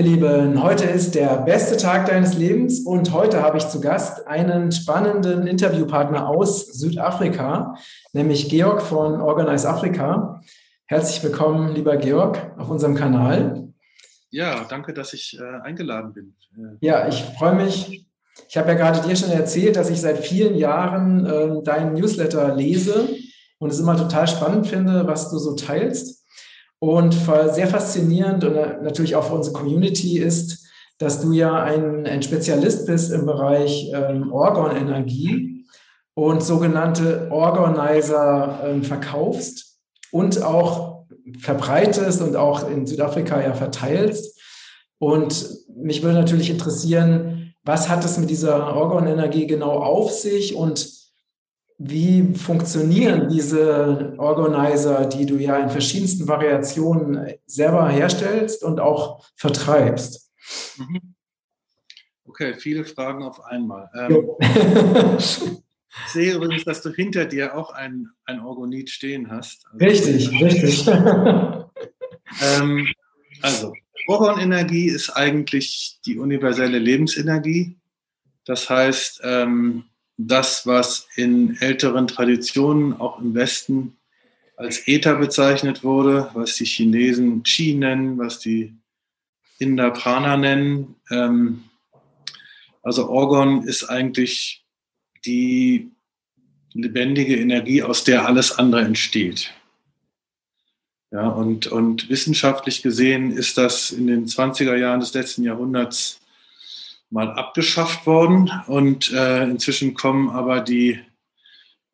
ihr Lieben. Heute ist der beste Tag deines Lebens und heute habe ich zu Gast einen spannenden Interviewpartner aus Südafrika, nämlich Georg von Organize Afrika. Herzlich willkommen, lieber Georg, auf unserem Kanal. Ja, danke, dass ich äh, eingeladen bin. Ja, ich freue mich. Ich habe ja gerade dir schon erzählt, dass ich seit vielen Jahren äh, deinen Newsletter lese und es immer total spannend finde, was du so teilst. Und sehr faszinierend und natürlich auch für unsere Community ist, dass du ja ein, ein Spezialist bist im Bereich ähm, Orgon-Energie und sogenannte Organizer ähm, verkaufst und auch verbreitest und auch in Südafrika ja verteilst. Und mich würde natürlich interessieren, was hat es mit dieser Orgon-Energie genau auf sich und wie funktionieren diese Organizer, die du ja in verschiedensten Variationen selber herstellst und auch vertreibst? Mhm. Okay, viele Fragen auf einmal. Ähm, ich sehe übrigens, dass du hinter dir auch ein, ein Orgonit stehen hast. Also, richtig, richtig. ähm, also, Orgonenergie ist eigentlich die universelle Lebensenergie. Das heißt, ähm, das, was in älteren Traditionen auch im Westen als Äther bezeichnet wurde, was die Chinesen Qi nennen, was die Inder Prana nennen. Ähm, also Orgon ist eigentlich die lebendige Energie, aus der alles andere entsteht. Ja, und, und wissenschaftlich gesehen ist das in den 20er Jahren des letzten Jahrhunderts mal abgeschafft worden und äh, inzwischen kommen aber die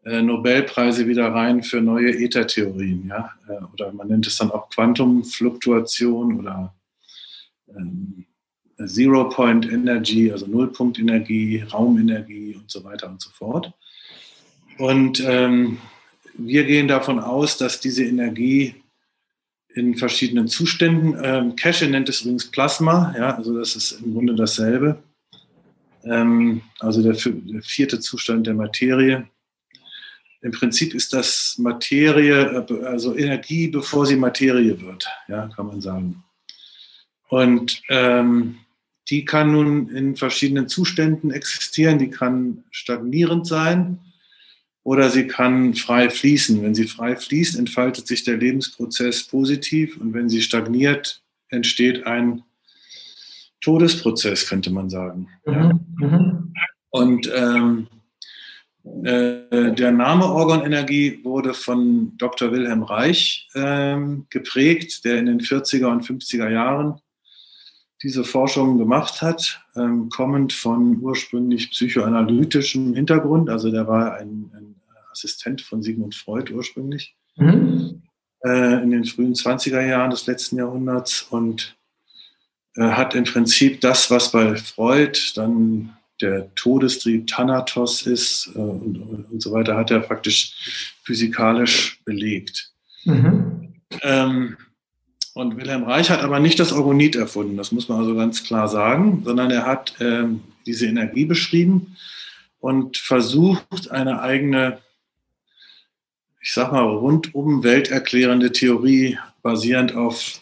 äh, Nobelpreise wieder rein für neue Ethertheorien, ja, äh, oder man nennt es dann auch Quantumfluktuation oder ähm, Zero Point Energy, also Nullpunktenergie, Raumenergie und so weiter und so fort. Und ähm, wir gehen davon aus, dass diese Energie in verschiedenen Zuständen. Ähm, Cache nennt es übrigens Plasma, ja, also das ist im Grunde dasselbe. Ähm, also der, der, vierte Zustand der Materie. Im Prinzip ist das Materie, äh, also Energie, bevor sie Materie wird, ja, kann man sagen. Und ähm, die kann nun in verschiedenen Zuständen existieren. Die kann stagnierend sein, oder sie kann frei fließen. Wenn sie frei fließt, entfaltet sich der Lebensprozess positiv und wenn sie stagniert, entsteht ein Todesprozess, könnte man sagen. Mhm. Mhm. Und ähm, äh, der Name Organenergie wurde von Dr. Wilhelm Reich ähm, geprägt, der in den 40er und 50er Jahren diese Forschung gemacht hat, ähm, kommend von ursprünglich psychoanalytischem Hintergrund. Also der war ein, ein Assistent von Sigmund Freud ursprünglich mhm. äh, in den frühen 20er Jahren des letzten Jahrhunderts und hat im Prinzip das, was bei Freud dann der Todestrieb Thanatos ist äh, und, und, so weiter, hat er praktisch physikalisch belegt. Mhm. Ähm, und Wilhelm Reich hat aber nicht das Orgonit erfunden, das muss man also ganz klar sagen, sondern er hat ähm, diese Energie beschrieben und versucht, eine eigene ich sag mal, rundum welterklärende Theorie basierend auf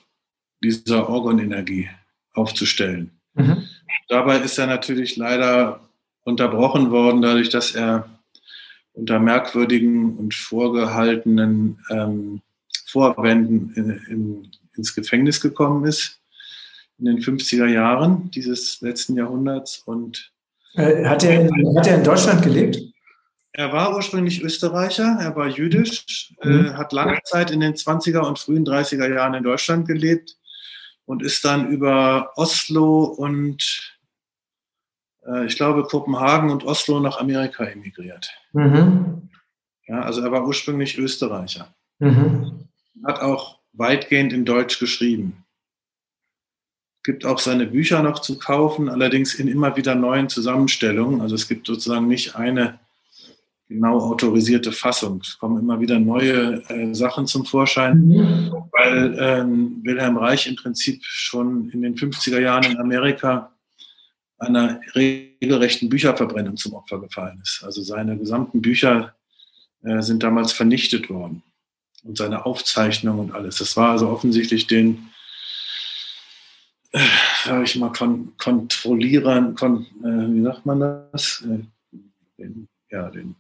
dieser Orgonenergie aufzustellen. Mhm. Dabei ist er natürlich leider unterbrochen worden, dadurch, dass er unter merkwürdigen und vorgehaltenen ähm, Vorwänden in, in, ins Gefängnis gekommen ist in den 50er Jahren dieses letzten Jahrhunderts. Und äh, hat, er in, hat er in Deutschland gelebt? Er war ursprünglich Österreicher, er war jüdisch, äh, mhm. äh, hat lange Zeit in den 20er und frühen 30er Jahren in Deutschland gelebt und ist dann über Oslo und äh, ich glaube Kopenhagen und Oslo nach Amerika emigriert. Mhm. Ja, also er war ursprünglich Österreicher. Mhm. Hat auch weitgehend in Deutsch geschrieben. Gibt auch seine Bücher noch zu kaufen, allerdings in immer wieder neuen Zusammenstellungen. Also es gibt sozusagen nicht eine genau autorisierte Fassung. Es kommen immer wieder neue äh, Sachen zum Vorschein, weil ähm, Wilhelm Reich im Prinzip schon in den 50er Jahren in Amerika einer regelrechten Bücherverbrennung zum Opfer gefallen ist. Also seine gesamten Bücher äh, sind damals vernichtet worden und seine Aufzeichnungen und alles. Das war also offensichtlich den, äh, sage ich mal, kon kontrollieren, kon äh, wie sagt man das? Äh, den, ja, den,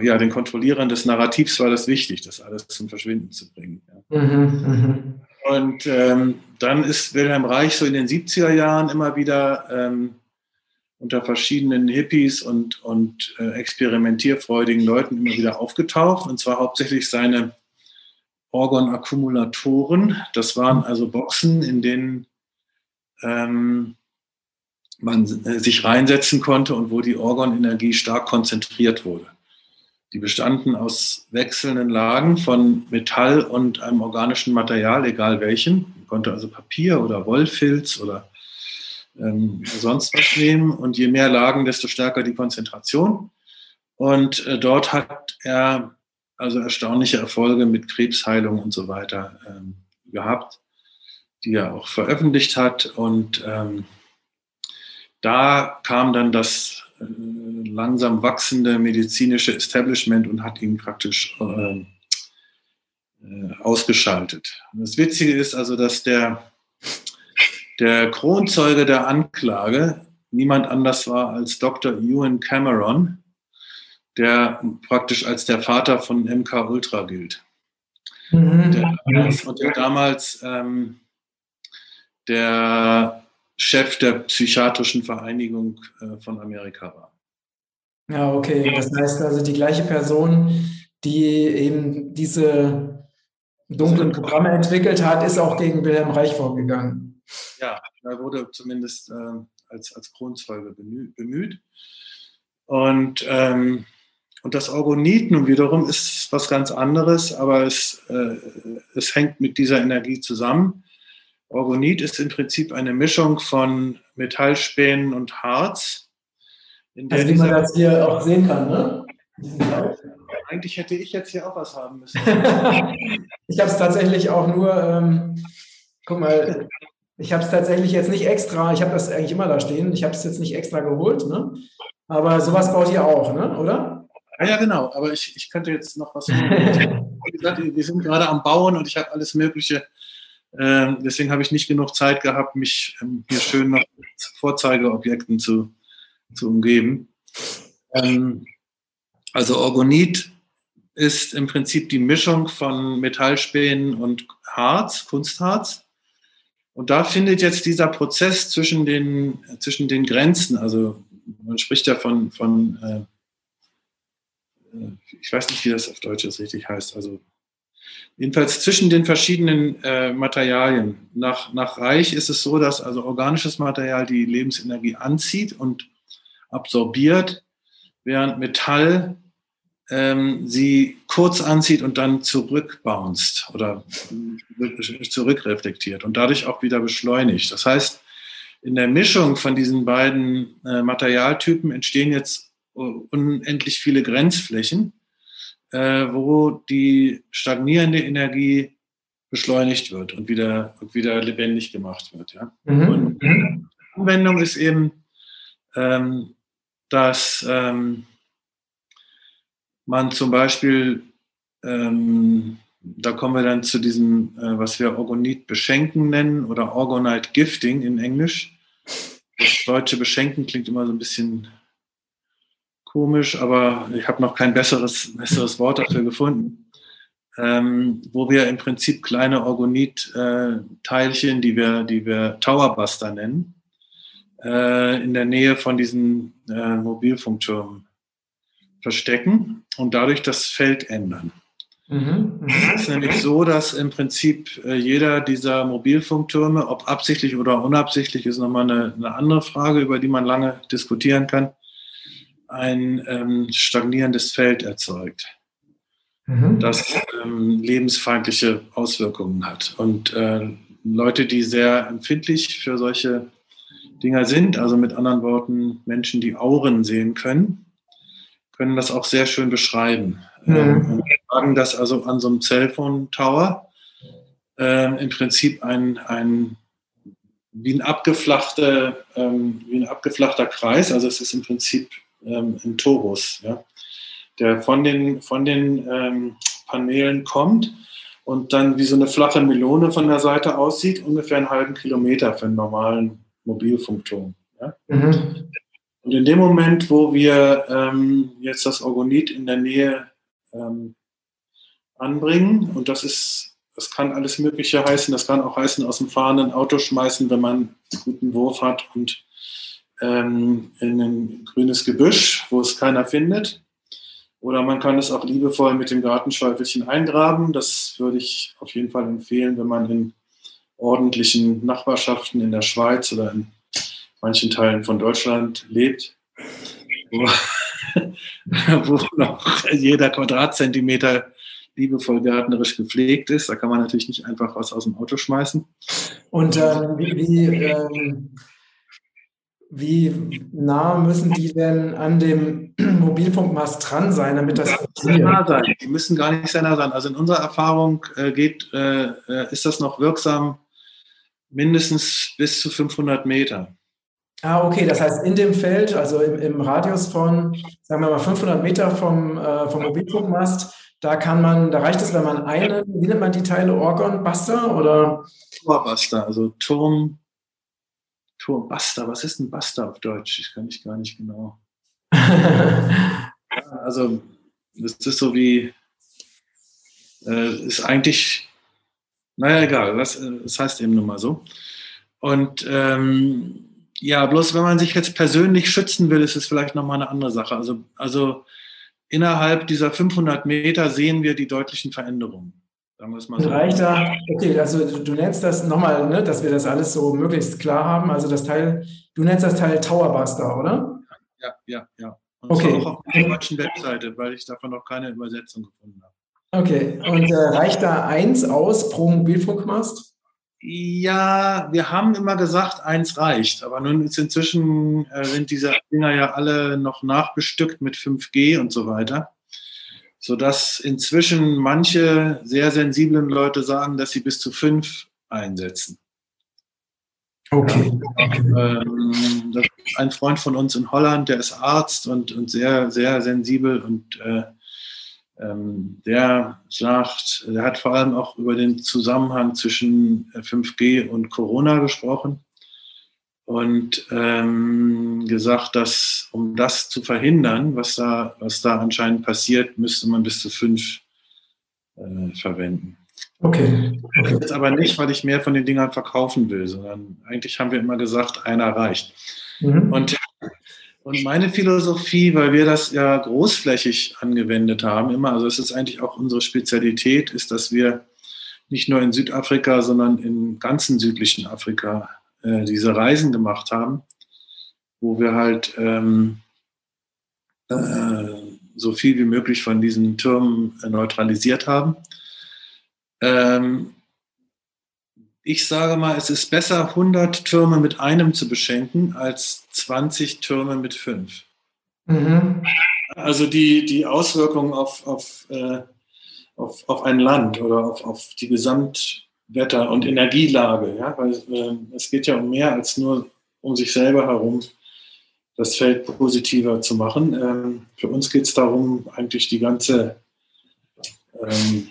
ja, den Kontrollieren des Narrativs war das wichtig, das alles zum Verschwinden zu bringen. Ja. Mhm, mhm. Und ähm, dann ist Wilhelm Reich so in den 70er Jahren immer wieder ähm, unter verschiedenen Hippies und, und äh, experimentierfreudigen Leuten immer wieder aufgetaucht. Und zwar hauptsächlich seine Orgon-Akkumulatoren. Das waren also Boxen, in denen ähm, man äh, sich reinsetzen konnte und wo die Orgonenergie stark konzentriert wurde. Die bestanden aus wechselnden Lagen von Metall und einem organischen Material, egal welchen. Man konnte also Papier oder Wollfilz oder ähm, sonst was nehmen. Und je mehr Lagen, desto stärker die Konzentration. Und äh, dort hat er also erstaunliche Erfolge mit Krebsheilung und so weiter ähm, gehabt, die er auch veröffentlicht hat. Und ähm, da kam dann das äh, langsam wachsende medizinische Establishment und hat ihn praktisch äh, äh, ausgeschaltet. Und das Witzige ist also, dass der, der Kronzeuge der Anklage niemand anders war als Dr. Ewan Cameron, der praktisch als der Vater von MK Ultra gilt. Mhm. Der damals, und der damals ähm, der Chef der psychiatrischen Vereinigung äh, von Amerika war. Ja, okay. Das heißt also die gleiche Person, die eben diese dunklen Programme entwickelt hat, ist auch gegen Wilhelm Reich vorgegangen. Ja, er wurde zumindest äh, als, als Kronzeuge bemüht. Und ähm, und das Orgonit nun wiederum ist was ganz anderes, aber es, äh, es hängt mit dieser Energie zusammen. Orgonit ist im Prinzip eine Mischung von Metallspänen und Harz. Also wie man das hier auch sehen kann, ne? Eigentlich hätte ich jetzt hier auch was haben müssen. ich habe es tatsächlich auch nur, ähm, guck mal, ich habe es tatsächlich jetzt nicht extra, ich habe das eigentlich immer da stehen, ich habe es jetzt nicht extra geholt, ne? aber sowas baut ihr auch, ne? oder? Ja, ja, genau. Aber ich, ich könnte jetzt noch was. Wie gesagt, wir sind gerade am Bauen und ich habe alles Mögliche. Ähm, deswegen habe ich nicht genug Zeit gehabt, mich ähm, hier schön noch Vorzeigeobjekten zu, zu umgeben. Ähm, also Orgonit ist im Prinzip die Mischung von Metallspänen und Harz, Kunstharz. Und da findet jetzt dieser Prozess zwischen den, zwischen den Grenzen, also man spricht ja von, von äh, ich weiß nicht, wie das auf Deutsch jetzt richtig heißt, also jedenfalls zwischen den verschiedenen äh, Materialien. Nach, nach Reich ist es so, dass also organisches Material die Lebensenergie anzieht und absorbiert, während Metall ähm, sie kurz anzieht und dann zurückbounced oder zurückreflektiert und dadurch auch wieder beschleunigt. Das heißt, in der Mischung von diesen beiden äh, Materialtypen entstehen jetzt unendlich viele Grenzflächen, äh, wo die stagnierende Energie beschleunigt wird und wieder, und wieder lebendig gemacht wird. Ja? Mhm. Und die Anwendung ist eben, ähm, dass ähm, man zum Beispiel, ähm, da kommen wir dann zu diesem, äh, was wir Orgonit beschenken nennen oder Orgonite Gifting in Englisch. Das deutsche Beschenken klingt immer so ein bisschen komisch, aber ich habe noch kein besseres, besseres Wort dafür gefunden, ähm, wo wir im Prinzip kleine Orgonit-Teilchen, die wir, die wir Towerbuster nennen, äh, in der Nähe von diesen äh, Mobilfunktürmen verstecken und dadurch das Feld ändern. Mhm, mhm. Es ist nämlich so, dass im Prinzip äh, jeder dieser Mobilfunktürme, ob absichtlich oder unabsichtlich, ist nochmal eine, eine andere Frage, über die man lange diskutieren kann, ein ähm, stagnierendes Feld erzeugt, mhm. das ähm, lebensfeindliche Auswirkungen hat. Und äh, Leute, die sehr empfindlich für solche Dinger sind, also mit anderen Worten Menschen, die Auren sehen können, können das auch sehr schön beschreiben. Mhm. Ähm, wir sagen, dass also an so einem Cellphone Tower äh, im Prinzip ein, ein wie ein, abgeflachter, ähm, wie ein abgeflachter Kreis, also es ist im Prinzip ähm, im Torus, ja, der von den, von den ähm, Paneelen kommt und dann wie so eine flache Melone von der Seite aussieht, ungefähr einen halben Kilometer für einen normalen Mobilfunkturm. Ja? Mhm. Und in dem Moment, wo wir ähm, jetzt das Orgonit in der Nähe ähm, anbringen, und das ist, das kann alles Mögliche heißen, das kann auch heißen, aus dem fahrenden Auto schmeißen, wenn man einen guten Wurf hat und ähm, in ein grünes Gebüsch, wo es keiner findet. Oder man kann es auch liebevoll mit dem Gartenschäufelchen eingraben. Das würde ich auf jeden Fall empfehlen, wenn man in ordentlichen Nachbarschaften in der Schweiz oder in manchen Teilen von Deutschland lebt, wo, wo noch jeder Quadratzentimeter liebevoll gärtnerisch gepflegt ist. Da kann man natürlich nicht einfach was aus dem Auto schmeißen. Und ähm, wie, wie, ähm, wie, nah müssen die denn an dem Mobilfunkmast dran sein, damit das? Nah sein. Die müssen gar nicht sehr nah sein. Also in unserer Erfahrung äh, geht, äh, äh ist das noch wirksam mindestens bis zu 500 Meter. Ah, okay, das heißt in dem Feld, also im, im Radius von, sagen wir mal, 500 Meter vom, äh, vom Mobilfunkmast, da kann man, da reicht es, wenn man einen, wie nennt man die Teile, Orgon-Buster oder? Torbuster, also Turm, Turmbuster, was ist ein Buster auf Deutsch? Ich kann ich gar nicht genau. also, das ist so wie, äh, ist eigentlich, naja, egal, das, äh, das heißt eben nun mal so. Und ähm, ja, bloß wenn man sich jetzt persönlich schützen will, ist es vielleicht nochmal eine andere Sache. Also, also innerhalb dieser 500 Meter sehen wir die deutlichen Veränderungen. Sagen wir es mal so. Reicht da, okay, also du nennst das nochmal, ne, dass wir das alles so möglichst klar haben. Also das Teil, du nennst das Teil Towerbuster, oder? Ja, ja, ja. Und okay. auch auf der deutschen Webseite, weil ich davon noch keine Übersetzung gefunden habe. Okay, und äh, reicht da eins aus pro Mobilfunkmast? Ja, wir haben immer gesagt, eins reicht. Aber nun ist inzwischen äh, sind diese Dinger ja alle noch nachbestückt mit 5G und so weiter. Sodass inzwischen manche sehr sensiblen Leute sagen, dass sie bis zu fünf einsetzen. Okay. Ja, ähm, ein Freund von uns in Holland, der ist Arzt und, und sehr, sehr sensibel und äh, der sagt, der hat vor allem auch über den Zusammenhang zwischen 5G und Corona gesprochen und ähm, gesagt, dass um das zu verhindern, was da, was da anscheinend passiert, müsste man bis zu fünf äh, verwenden. Okay. okay. Jetzt aber nicht, weil ich mehr von den Dingern verkaufen will, sondern eigentlich haben wir immer gesagt, einer reicht. Mhm. Und und meine Philosophie, weil wir das ja großflächig angewendet haben, immer, also es ist eigentlich auch unsere Spezialität, ist, dass wir nicht nur in Südafrika, sondern im ganzen südlichen Afrika äh, diese Reisen gemacht haben, wo wir halt ähm, äh, so viel wie möglich von diesen Türmen neutralisiert haben. Ähm, ich sage mal, es ist besser, 100 Türme mit einem zu beschenken, als 20 Türme mit fünf. Mhm. Also die, die Auswirkungen auf, auf, äh, auf, auf ein Land oder auf, auf die Gesamtwetter- und Energielage, ja? weil äh, es geht ja um mehr als nur um sich selber herum, das Feld positiver zu machen. Ähm, für uns geht es darum, eigentlich die ganze ähm,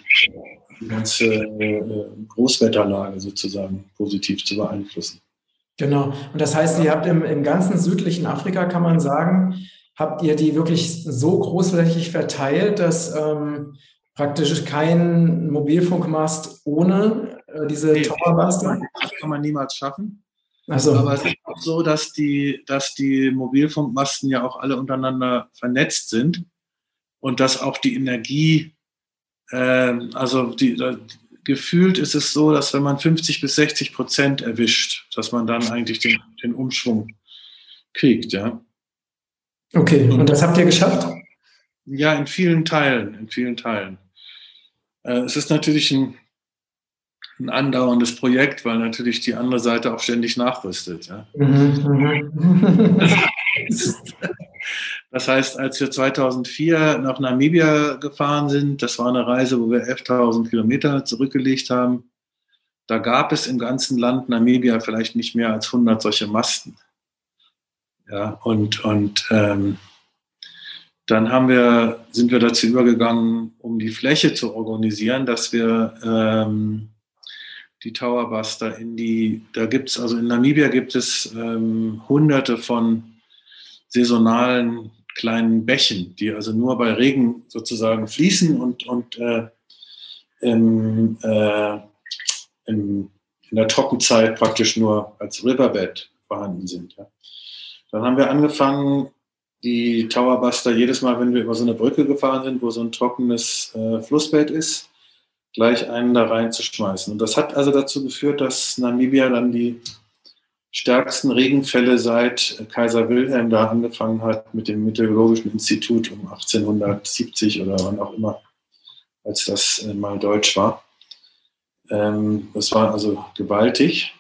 die ganze äh, Großwetterlage sozusagen positiv zu beeinflussen. Genau. Und das heißt, ihr habt im, im ganzen südlichen Afrika, kann man sagen, habt ihr die wirklich so großflächig verteilt, dass ähm, praktisch kein Mobilfunkmast ohne äh, diese nee, Towermaster? Das kann man niemals schaffen. Also. Aber es ist auch so, dass die, dass die Mobilfunkmasten ja auch alle untereinander vernetzt sind und dass auch die Energie also die, die, gefühlt ist es so, dass wenn man 50 bis 60 Prozent erwischt, dass man dann eigentlich den, den Umschwung kriegt, ja. Okay, und das habt ihr geschafft? Ja, in vielen Teilen, in vielen Teilen. Äh, es ist natürlich ein, ein andauerndes Projekt, weil natürlich die andere Seite auch ständig nachrüstet. Ja. Mhm, mhm. Das heißt, als wir 2004 nach Namibia gefahren sind, das war eine Reise, wo wir 11.000 Kilometer zurückgelegt haben, da gab es im ganzen Land Namibia vielleicht nicht mehr als 100 solche Masten. Ja, und, und ähm, dann haben wir, sind wir dazu übergegangen, um die Fläche zu organisieren, dass wir ähm, die Towerbuster in die, da gibt es, also in Namibia gibt es ähm, hunderte von saisonalen kleinen Bächen, die also nur bei Regen sozusagen fließen und, und äh, im, äh, im, in der Trockenzeit praktisch nur als Riverbed vorhanden sind. Ja. Dann haben wir angefangen, die Towerbuster jedes Mal, wenn wir über so eine Brücke gefahren sind, wo so ein trockenes äh, Flussbett ist, gleich einen da reinzuschmeißen. Und das hat also dazu geführt, dass Namibia dann die stärksten Regenfälle seit Kaiser Wilhelm da angefangen hat mit dem Meteorologischen Institut um 1870 oder wann auch immer, als das äh, mal deutsch war. Ähm, das war also gewaltig.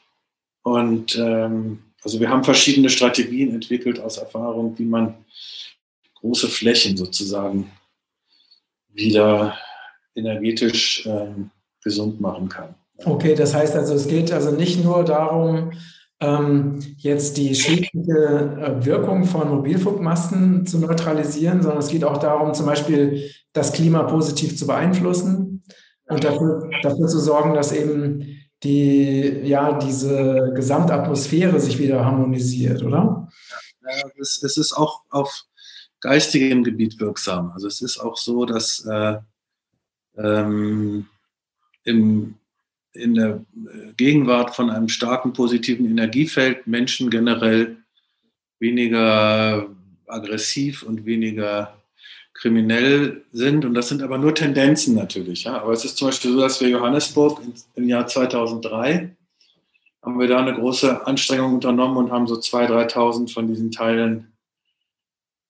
Und ähm, also wir haben verschiedene Strategien entwickelt aus Erfahrung, wie man große Flächen sozusagen wieder energetisch ähm, gesund machen kann. Okay, das heißt also, es geht also nicht nur darum, jetzt die schädliche äh, Wirkung von Mobilfunkmasten zu neutralisieren, sondern es geht auch darum, zum Beispiel das Klima positiv zu beeinflussen und dafür, dafür zu sorgen, dass eben die, ja, diese Gesamtatmosphäre sich wieder harmonisiert, oder? Ja, es, es ist auch auf geistigem Gebiet wirksam. Also es ist auch so, dass äh, ähm, im, in der Gegenwart von einem starken positiven Energiefeld Menschen generell weniger aggressiv und weniger kriminell sind. Und das sind aber nur Tendenzen natürlich. Ja. Aber es ist zum Beispiel so, dass wir Johannesburg im Jahr 2003 haben wir da eine große Anstrengung unternommen und haben so 2.000, 3.000 von diesen Teilen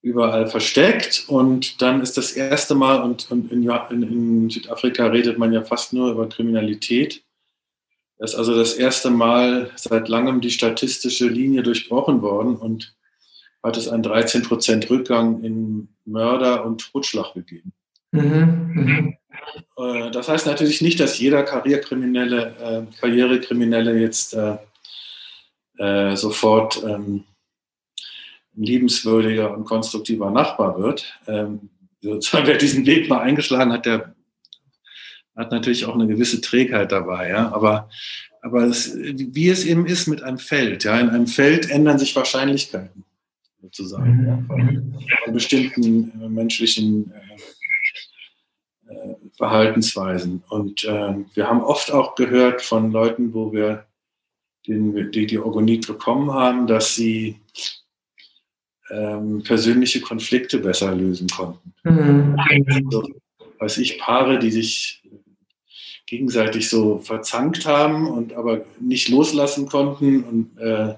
überall versteckt. Und dann ist das erste Mal, und, in, in, Südafrika redet man ja fast nur über Kriminalität. Das ist also das erste Mal seit langem die statistische Linie durchbrochen worden und hat es einen 13 Prozent Rückgang in Mörder und Totschlag gegeben. Mhm, mh. Das heißt natürlich nicht, dass jeder Karrierekriminelle, äh, Karrierekriminelle jetzt äh, äh, sofort ähm, ein liebenswürdiger und konstruktiver Nachbar wird. Ähm, sozusagen, wer diesen Weg mal eingeschlagen hat, der hat natürlich auch eine gewisse Trägheit dabei. Ja? Aber, aber es, wie es eben ist mit einem Feld. Ja? In einem Feld ändern sich Wahrscheinlichkeiten sozusagen ja? von, von, bestimmten äh, menschlichen äh, äh, Verhaltensweisen. Und äh, wir haben oft auch gehört von Leuten, wo wir den, die die Orgonit bekommen haben, dass sie ähm, persönliche Konflikte besser lösen konnten. Mhm. Also, weiß ich, Paare, die sich gegenseitig so verzankt haben und aber nicht loslassen konnten und äh,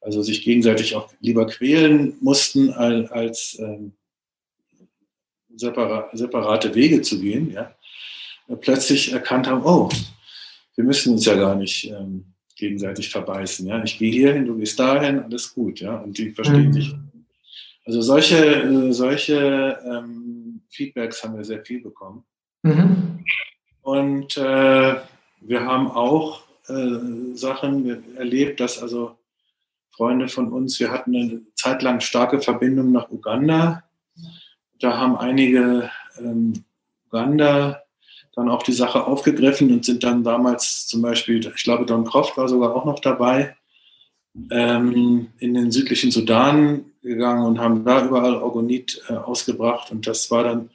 also sich gegenseitig auch lieber quälen mussten, als, als ähm, separa separate Wege zu gehen, ja, plötzlich erkannt haben, oh, wir müssen uns ja gar nicht ähm, gegenseitig verbeißen. Ja? Ich gehe hierhin, du gehst dahin, alles gut. Ja? Und die verstehen mhm. sich also solche, äh, solche ähm, Feedbacks haben wir sehr viel bekommen. Mhm. Und äh, wir haben auch äh, Sachen erlebt, dass also Freunde von uns, wir hatten eine Zeit lang starke Verbindung nach Uganda. Da haben einige ähm, Uganda dann auch die Sache aufgegriffen und sind dann damals zum Beispiel, ich glaube, Don Croft war sogar auch noch dabei, ähm, in den südlichen Sudan gegangen und haben da überall Orgonit äh, ausgebracht. Und das war dann,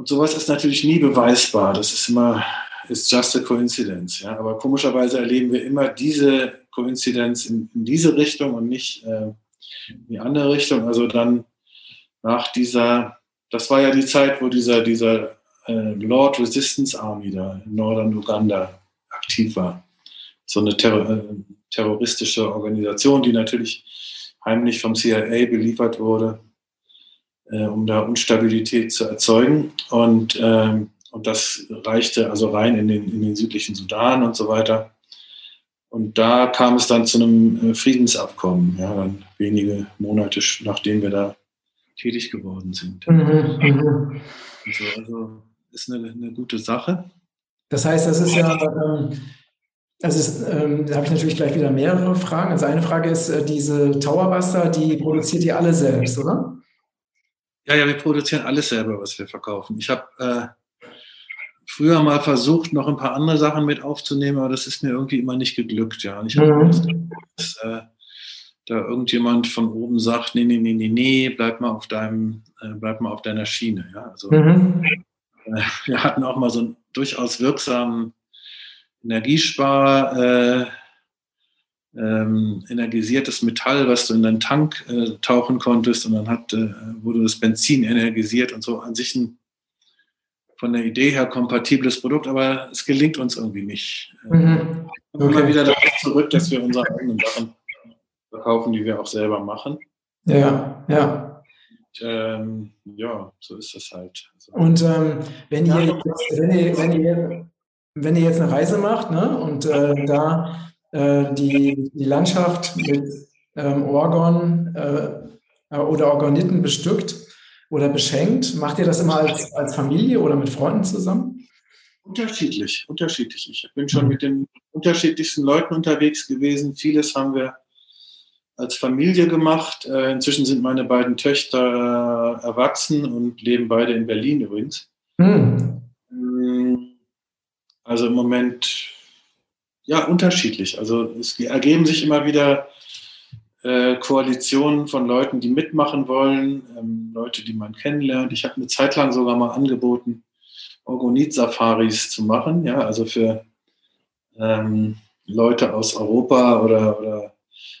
und sowas ist natürlich nie beweisbar. Das ist immer, ist just a coincidence. Ja? Aber komischerweise erleben wir immer diese Koinzidenz in, in diese Richtung und nicht äh, in die andere Richtung. Also dann nach dieser, das war ja die Zeit, wo dieser, dieser äh, Lord Resistance Army da in Nordern Uganda aktiv war. So eine Terror, äh, terroristische Organisation, die natürlich heimlich vom CIA beliefert wurde, äh, um da Unstabilität zu erzeugen. Und, ähm, und das reichte also rein in den, in den südlichen Sudan und so weiter. Und da kam es dann zu einem äh, Friedensabkommen, ja, dann wenige Monate nachdem wir da tätig geworden sind. Mhm, also, also ist eine, eine gute Sache. Das heißt, das ist ja ähm, also ähm, da habe ich natürlich gleich wieder mehrere Fragen. Also eine Frage ist, äh, diese Towerbuster, die produziert ihr alle selbst, oder? Ja, ja, wir produzieren alles selber, was wir verkaufen. Ich habe äh, früher mal versucht, noch ein paar andere Sachen mit aufzunehmen, aber das ist mir irgendwie immer nicht geglückt. Ja, und ich habe mhm. dass, äh, da irgendjemand von oben sagt, nee, nee, nee, nee, nee, bleib mal auf deinem, äh, bleib mal auf deiner Schiene. Ja, also mhm. Äh, wir hatten auch mal so einen durchaus wirksamen Energiespar. Äh, ähm, energisiertes Metall, was du in deinen Tank äh, tauchen konntest und dann hat, äh, wurde das Benzin energisiert und so an sich ein von der Idee her kompatibles Produkt, aber es gelingt uns irgendwie nicht. Äh, mhm. Okay. Immer wieder darauf zurück, dass wir unsere eigenen Sachen verkaufen, die wir auch selber machen. Ja, ja. Und, ähm, ja, so ist das halt. Also, und ähm, wenn, ihr jetzt, wenn, ihr, wenn, ihr, wenn ihr jetzt eine Reise macht ne, und äh, da äh, die, die Landschaft mit ähm, Orgon äh, oder Orgoniten bestückt oder beschenkt. Macht ihr das immer als, als Familie oder mit Freunden zusammen? Unterschiedlich, unterschiedlich. Ich bin schon mit den unterschiedlichsten Leuten unterwegs gewesen. Vieles haben wir als Familie gemacht. Äh, inzwischen sind meine beiden Töchter erwachsen und leben beide in Berlin übrigens. Mhm. Also im Moment ja, unterschiedlich. Also es ergeben sich immer wieder äh, Koalitionen von Leuten, die mitmachen wollen, ähm, Leute, die man kennenlernt. Ich habe eine Zeit lang sogar mal angeboten, Orgonit-Safaris zu machen, ja, also für ähm, Leute aus Europa oder, oder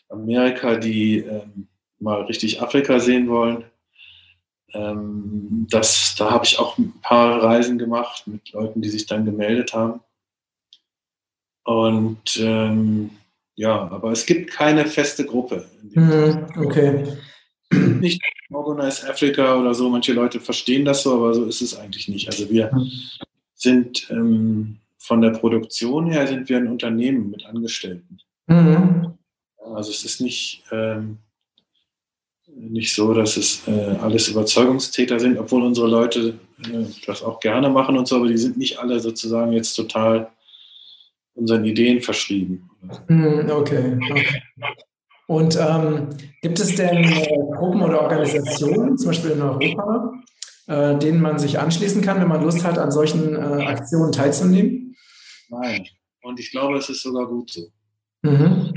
Amerika, die ähm, mal richtig Afrika sehen wollen. Ähm, das, da habe ich auch ein paar Reisen gemacht mit Leuten, die sich dann gemeldet haben. Und ähm, ja, aber es gibt keine feste Gruppe. Mhm, okay. Nicht Organized Africa oder so, manche Leute verstehen das so, aber so ist es eigentlich nicht. Also wir mhm. sind ähm, von der Produktion her sind wir ein Unternehmen mit Angestellten. Mhm. Also es ist nicht, ähm, nicht so, dass es äh, alles Überzeugungstäter sind, obwohl unsere Leute äh, das auch gerne machen und so, aber die sind nicht alle sozusagen jetzt total unseren Ideen verschrieben. Hm, okay. Und ähm, gibt es denn äh, Gruppen oder Organisationen, zum Beispiel in Europa, äh, denen man sich anschließen kann, wenn man Lust hat, an solchen äh, Aktionen teilzunehmen? Nein. Und ich glaube, es ist sogar gut so. Mhm.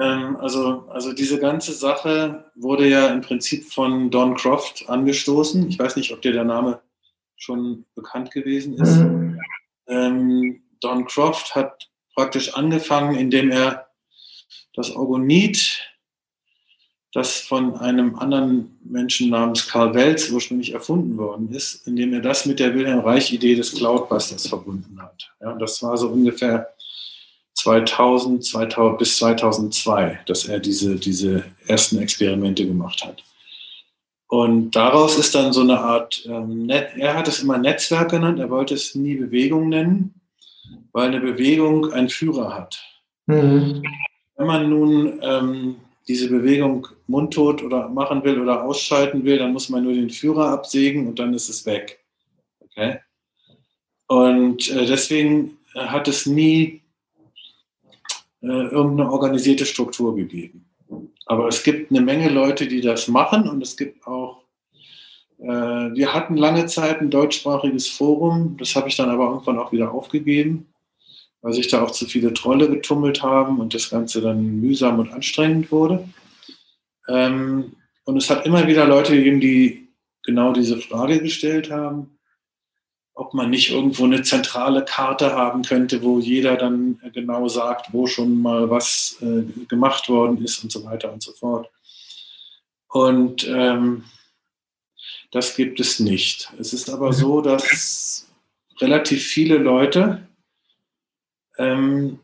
Ähm, also, also diese ganze Sache wurde ja im Prinzip von Don Croft angestoßen. Ich weiß nicht, ob dir der Name schon bekannt gewesen ist. Mhm. Ähm, Don Croft hat praktisch angefangen, indem er das Orgonit, das von einem anderen Menschen namens Karl Welz ursprünglich erfunden worden ist, indem er das mit der Wilhelm Reich-Idee des Cloudbusters verbunden hat. Ja, das war so ungefähr 2000, 2000 bis 2002, dass er diese, diese ersten Experimente gemacht hat. Und daraus ist dann so eine Art, ähm, er hat es immer Netzwerk genannt, er wollte es nie Bewegung nennen weil eine Bewegung einen Führer hat. Mhm. Wenn man nun ähm, diese Bewegung mundtot oder machen will oder ausschalten will, dann muss man nur den Führer absägen und dann ist es weg. Okay? Und äh, deswegen hat es nie äh, irgendeine organisierte Struktur gegeben. Aber es gibt eine Menge Leute, die das machen und es gibt auch, äh, wir hatten lange Zeit ein deutschsprachiges Forum, das habe ich dann aber irgendwann auch wieder aufgegeben weil sich da auch zu viele Trolle getummelt haben und das Ganze dann mühsam und anstrengend wurde. Ähm, und es hat immer wieder Leute gegeben, die genau diese Frage gestellt haben, ob man nicht irgendwo eine zentrale Karte haben könnte, wo jeder dann genau sagt, wo schon mal was äh, gemacht worden ist und so weiter und so fort. Und ähm, das gibt es nicht. Es ist aber so, dass relativ viele Leute ähm,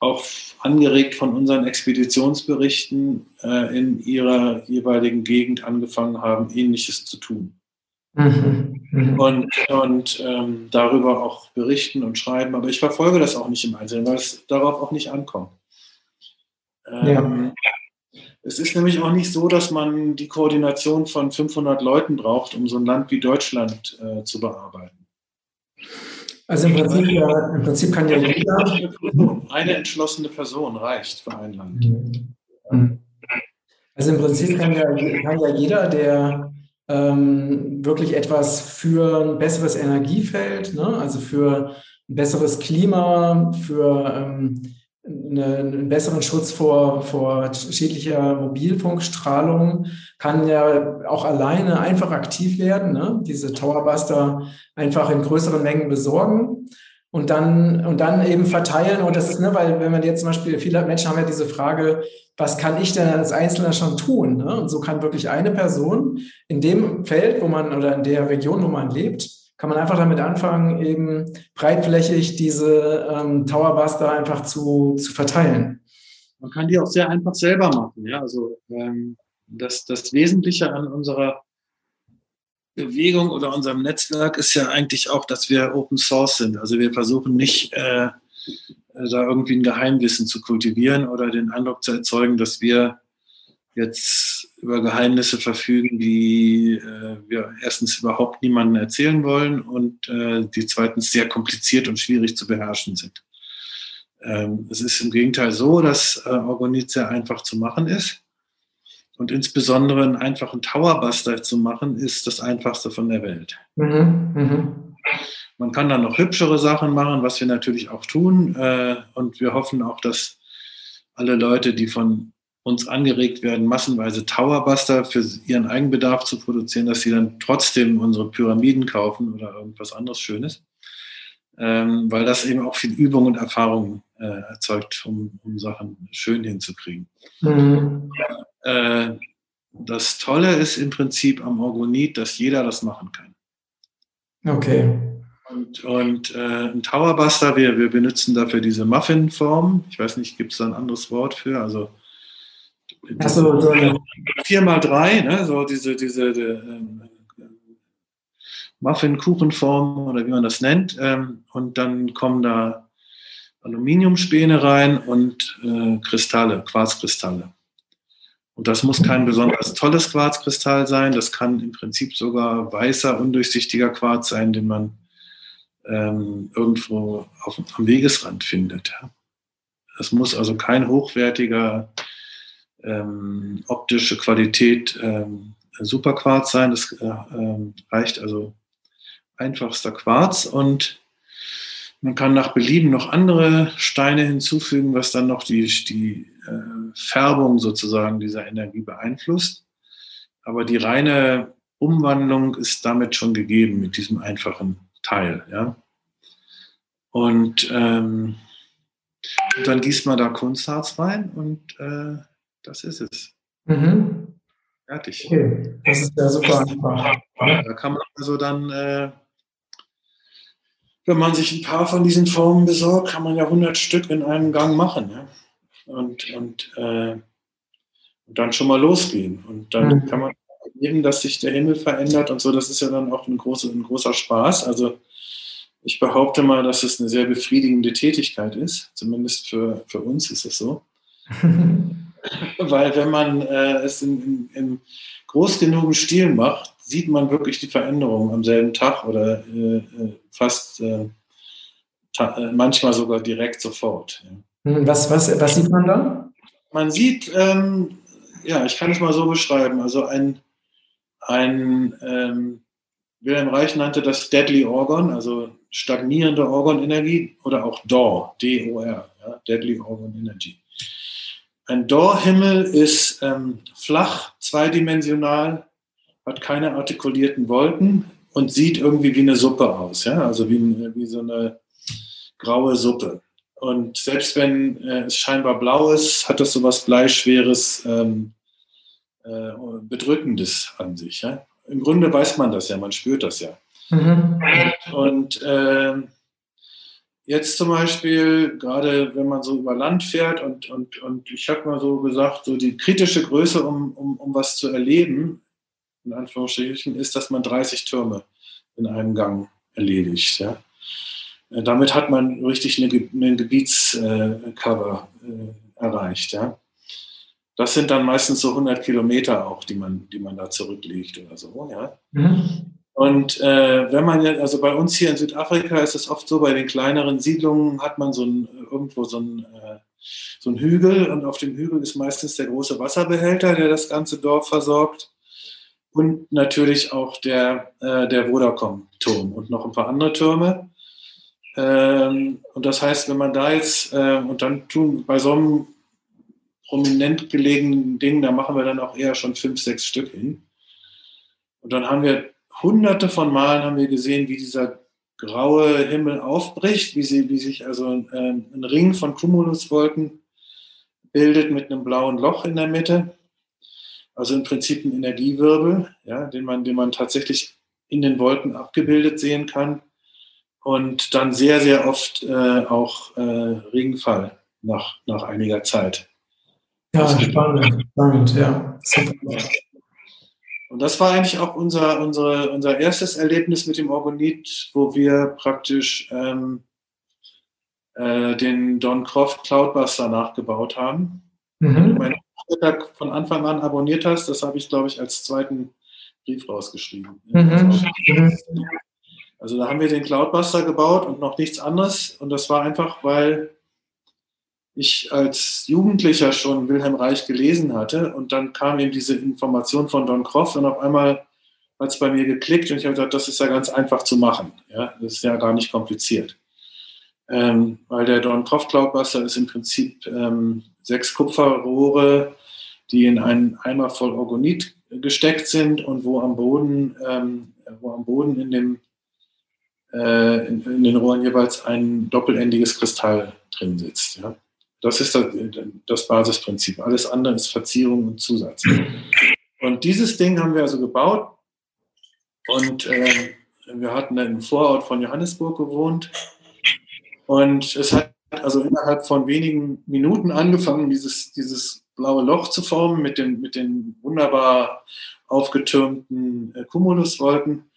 auch angeregt von unseren Expeditionsberichten äh, in ihrer jeweiligen Gegend angefangen haben, Ähnliches zu tun. Mhm. Mhm. Und, und ähm, darüber auch berichten und schreiben. Aber ich verfolge das auch nicht im Einzelnen, weil es darauf auch nicht ankommt. Ähm, ja. Es ist nämlich auch nicht so, dass man die Koordination von 500 Leuten braucht, um so ein Land wie Deutschland äh, zu bearbeiten. Also im Prinzip, ja, im Prinzip kann ja jeder. Eine entschlossene Person reicht für ein Land. Mhm. Also im Prinzip kann ja, kann ja jeder, der ähm, wirklich etwas für ein besseres Energiefeld, ne? also für ein besseres Klima, für ähm, eine, einen besseren Schutz vor, vor schädlicher Mobilfunkstrahlung, kann ja auch alleine einfach aktiv werden, ne? diese Towerbuster einfach in größeren Mengen besorgen und dann, und dann eben verteilen. Und das ist, ne, weil wenn man jetzt zum Beispiel, viele Menschen haben ja diese Frage, was kann ich denn als Einzelner schon tun? Ne? Und so kann wirklich eine Person in dem Feld, wo man oder in der Region, wo man lebt, kann man einfach damit anfangen, eben breitflächig diese ähm, Towerbuster einfach zu, zu verteilen. Man kann die auch sehr einfach selber machen. Ja? Also ähm, das, das Wesentliche an unserer Bewegung oder unserem Netzwerk ist ja eigentlich auch, dass wir Open Source sind. Also wir versuchen nicht äh, da irgendwie ein Geheimwissen zu kultivieren oder den Eindruck zu erzeugen, dass wir jetzt über Geheimnisse verfügen, die äh, wir erstens überhaupt niemandem erzählen wollen und äh, die zweitens sehr kompliziert und schwierig zu beherrschen sind. Ähm, es ist im Gegenteil so, dass äh, Organit sehr einfach zu machen ist. Und insbesondere einen einfachen Towerbuster zu machen, ist das einfachste von der Welt. Mhm, mh. Man kann dann noch hübschere Sachen machen, was wir natürlich auch tun. Äh, und wir hoffen auch, dass alle Leute, die von uns angeregt werden, massenweise Towerbuster für ihren Eigenbedarf zu produzieren, dass sie dann trotzdem unsere Pyramiden kaufen oder irgendwas anderes Schönes. Ähm, weil das eben auch viel Übung und Erfahrung äh, erzeugt, um, um, Sachen schön hinzukriegen. Mhm. Äh, das Tolle ist im Prinzip am Orgonit, dass jeder das machen kann. Okay. Und, und äh, ein Towerbuster, wir, wir benutzen dafür diese Muffin-Form. Ich weiß nicht, gibt es da ein anderes Wort für? Also so, so, ja. 4x3, ne? so diese, diese die, ähm, Muffin-Kuchenform oder wie man das nennt. Ähm, und dann kommen da Aluminiumspäne rein und äh, Kristalle, Quarzkristalle. Und das muss kein besonders tolles Quarzkristall sein. Das kann im Prinzip sogar weißer, undurchsichtiger Quarz sein, den man ähm, irgendwo auf, am Wegesrand findet. Es muss also kein hochwertiger ähm, optische Qualität ähm, Superquarz sein. Das äh, äh, reicht also einfachster Quarz und man kann nach Belieben noch andere Steine hinzufügen, was dann noch die, die äh, Färbung sozusagen dieser Energie beeinflusst. Aber die reine Umwandlung ist damit schon gegeben mit diesem einfachen Teil. Ja? Und, ähm, dann gießt man da Kunstharz rein und äh, das ist es. Mhm. Fertig. Okay. Das ist ja super einfach. Da kann man also dann, äh, wenn man sich ein paar von diesen Formen besorgt, kann man ja 100 Stück in einem Gang machen. Ja? Und, und, äh, und dann schon mal losgehen. Und dann mhm. kann man erleben, dass sich der Himmel verändert und so. Das ist ja dann auch ein, große, ein großer Spaß. Also ich behaupte mal, dass es eine sehr befriedigende Tätigkeit ist. Zumindest für, für uns ist es so. Weil wenn man äh, es in, in, in, groß genugem Stil macht, sieht man wirklich die Veränderung am selben Tag oder äh, äh fast äh, äh, manchmal sogar direkt sofort. Ja. Hm, was, was, was sieht man da? Man sieht, ähm, ja, ich kann es mal so beschreiben, also ein, ein ähm, Wilhelm Reich nannte das Deadly Organ, also stagnierende Organenergie oder auch DOR, D-O-R, ja, Deadly Organ Energy. Ein Dor-Himmel ist ähm, flach, zweidimensional, hat keine artikulierten Wolken und sieht irgendwie wie eine Suppe aus, ja? also wie, wie so eine graue Suppe. Und selbst wenn äh, es scheinbar blau ist, hat das so was Bleischweres, ähm, äh, Bedrückendes an sich. Ja? Im Grunde weiß man das ja, man spürt das ja. Mhm. Und äh, jetzt zum Beispiel, gerade wenn man so über Land fährt und, und, und ich habe mal so gesagt, so die kritische Größe, um, um, um was zu erleben, in Anführungsstrichen, ist, dass man 30 Türme in einem Gang erledigt. Ja? Äh, damit hat man richtig eine, eine Gebietscover äh, erreicht. Ja? Das sind dann meistens so 100 Kilometer auch, die man, die man da zurücklegt oder so. Ja? Mhm. Und äh, wenn man ja, also bei uns hier in Südafrika ist es oft so, bei den kleineren Siedlungen hat man so ein, irgendwo so ein, äh, so ein Hügel und auf dem Hügel ist meistens der große Wasserbehälter, der das ganze Dorf versorgt. und natürlich auch der, äh, der Vodacom-Turm und noch ein paar andere Türme. Ähm, und das heißt, wenn man da jetzt, äh, und dann tun bei so einem prominent gelegenen Ding, da machen wir dann auch eher schon fünf, sechs Stück hin. Und dann haben wir hunderte von Malen haben wir gesehen, wie dieser graue Himmel aufbricht, wie, sie, wie sich also ähm, ein Ring von Cumuluswolken bildet mit einem blauen Loch in der Mitte. Also im Prinzip ein Energiewirbel, ja, den, man, den man tatsächlich in den Wolken abgebildet sehen kann. Und dann sehr, sehr oft äh, auch äh, Regenfall nach, nach einiger Zeit. Ja, spannend, spannend, ja. Super. Und das war eigentlich auch unser, unsere, unser erstes Erlebnis mit dem Orgonit, wo wir praktisch ähm, äh, den Don Croft Cloudbuster nachgebaut haben. Mhm. Wenn du meinen Netzwerk von Anfang an abonniert hast, das habe ich, glaube ich, als zweiten Brief rausgeschrieben. Mhm. Also da haben wir den Cloudbuster gebaut und noch nichts anderes. Und das war einfach, weil ich als Jugendlicher schon Wilhelm Reich gelesen hatte und dann kam eben diese Information von Don Croft und auf einmal hat es bei mir geklickt und ich habe gesagt, das ist ja ganz einfach zu machen. Ja, das ist ja gar nicht kompliziert. Ähm, weil der Don Croft Cloudbuster ist im Prinzip ähm, sechs Kupferrohre, die in einen Eimer voll Orgonit gesteckt sind und wo am Boden, ähm, wo am Boden in, dem, äh, in, in, den Rohren jeweils ein doppelendiges Kristall drin sitzt. Ja. Das ist das, das Basisprinzip. Alles andere ist Verzierung und Zusatz. Und dieses Ding haben wir also gebaut und äh, wir hatten im Vorort von Johannesburg gewohnt und es hat also innerhalb von wenigen Minuten angefangen, dieses, dieses blaue Loch zu formen mit den, mit den wunderbar aufgetürmten äh, Cumuluswolken.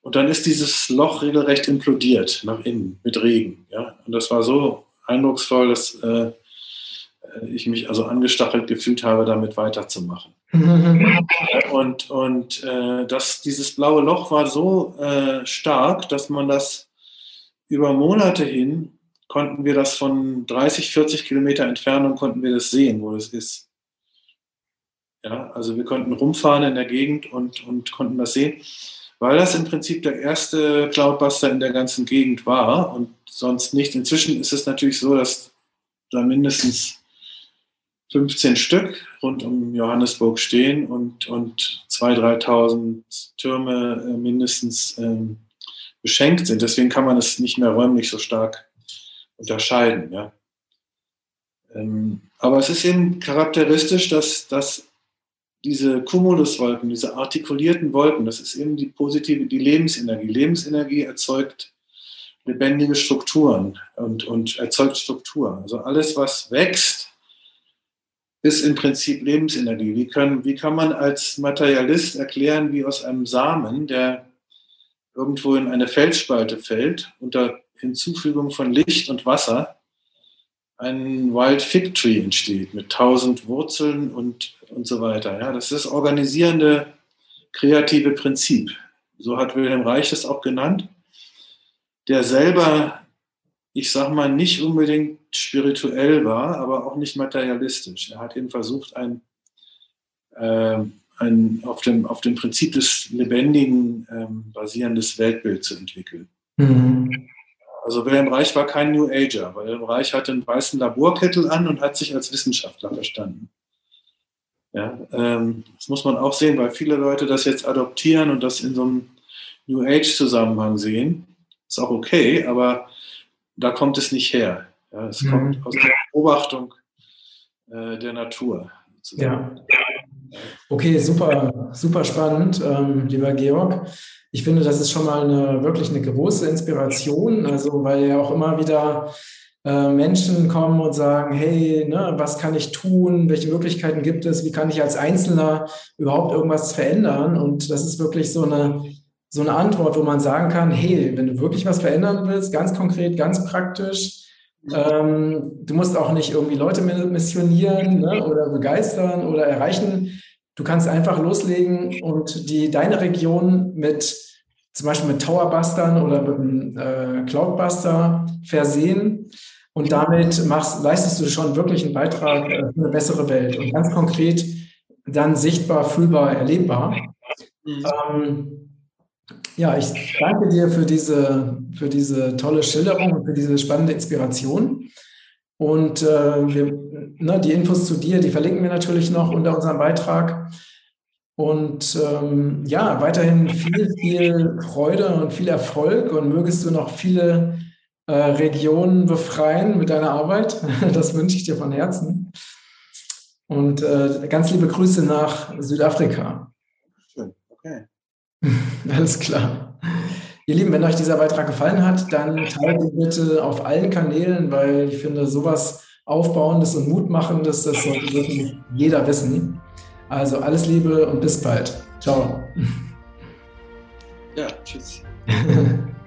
Und dann ist dieses Loch regelrecht implodiert nach innen mit Regen. Ja? Und das war so eindrucksvoll, dass äh, ich mich also angestachelt gefühlt habe, damit weiterzumachen. und und äh, das, dieses blaue Loch war so äh, stark, dass man das über Monate hin konnten wir das von 30, 40 Kilometer Entfernung konnten wir das sehen, wo das ist. Ja, also wir konnten rumfahren in der Gegend und, und konnten das sehen, weil das im Prinzip der erste Cloudbuster in der ganzen Gegend war und sonst nicht. Inzwischen ist es natürlich so, dass da mindestens 15 Stück rund um Johannesburg stehen und, und 2.000, 3.000 Türme äh, mindestens ähm, beschenkt sind. Deswegen kann man es nicht mehr räumlich so stark unterscheiden. Ja. Ähm, aber es ist eben charakteristisch, dass, dass diese Cumuluswolken, diese artikulierten Wolken, das ist eben die positive, die Lebensenergie. Lebensenergie erzeugt lebendige Strukturen und, und erzeugt Struktur. Also alles, was wächst, ist im Prinzip Lebensenergie. Wie, können, wie kann man als Materialist erklären, wie aus einem Samen, der irgendwo in eine Felsspalte fällt, unter Hinzufügung von Licht und Wasser, ein Wild Fig Tree entsteht mit tausend Wurzeln und, und so weiter. Ja, das ist das organisierende, kreative Prinzip. So hat Wilhelm Reich das auch genannt, der selber ich sag mal, nicht unbedingt spirituell war, aber auch nicht materialistisch. Er hat eben versucht, ein, äh, ein auf, dem, auf dem Prinzip des Lebendigen ähm, basierendes Weltbild zu entwickeln. Mhm. Also Wilhelm Reich war kein New Ager. Wilhelm Reich hatte einen weißen Laborkittel an und hat sich als Wissenschaftler verstanden. Ja, ähm, das muss man auch sehen, weil viele Leute das jetzt adoptieren und das in so einem New Age-Zusammenhang sehen. Ist auch okay, aber da kommt es nicht her. Ja, es mhm. kommt aus der Beobachtung äh, der Natur. Ja. Okay, super, super spannend, ähm, lieber Georg. Ich finde, das ist schon mal eine, wirklich eine große Inspiration, also weil ja auch immer wieder äh, Menschen kommen und sagen, hey, ne, was kann ich tun? Welche Möglichkeiten gibt es? Wie kann ich als Einzelner überhaupt irgendwas verändern? Und das ist wirklich so eine so eine Antwort, wo man sagen kann, hey, wenn du wirklich was verändern willst, ganz konkret, ganz praktisch, ähm, du musst auch nicht irgendwie Leute missionieren ne, oder begeistern oder erreichen. Du kannst einfach loslegen und die deine Region mit zum Beispiel mit Towerbustern oder mit einem äh, Cloudbuster versehen. Und damit machst, leistest du schon wirklich einen Beitrag äh, für eine bessere Welt und ganz konkret dann sichtbar, fühlbar, erlebbar. Mhm. Ähm, ja, ich danke dir für diese, für diese tolle Schilderung und für diese spannende Inspiration. Und äh, wir, ne, die Infos zu dir, die verlinken wir natürlich noch unter unserem Beitrag. Und ähm, ja, weiterhin viel, viel Freude und viel Erfolg und mögest du noch viele äh, Regionen befreien mit deiner Arbeit. Das wünsche ich dir von Herzen. Und äh, ganz liebe Grüße nach Südafrika. Schön, okay. Alles klar. Ihr Lieben, wenn euch dieser Beitrag gefallen hat, dann teilt ihn bitte auf allen Kanälen, weil ich finde, sowas Aufbauendes und Mutmachendes, das sollte wirklich jeder wissen. Also alles Liebe und bis bald. Ciao. Ja, tschüss.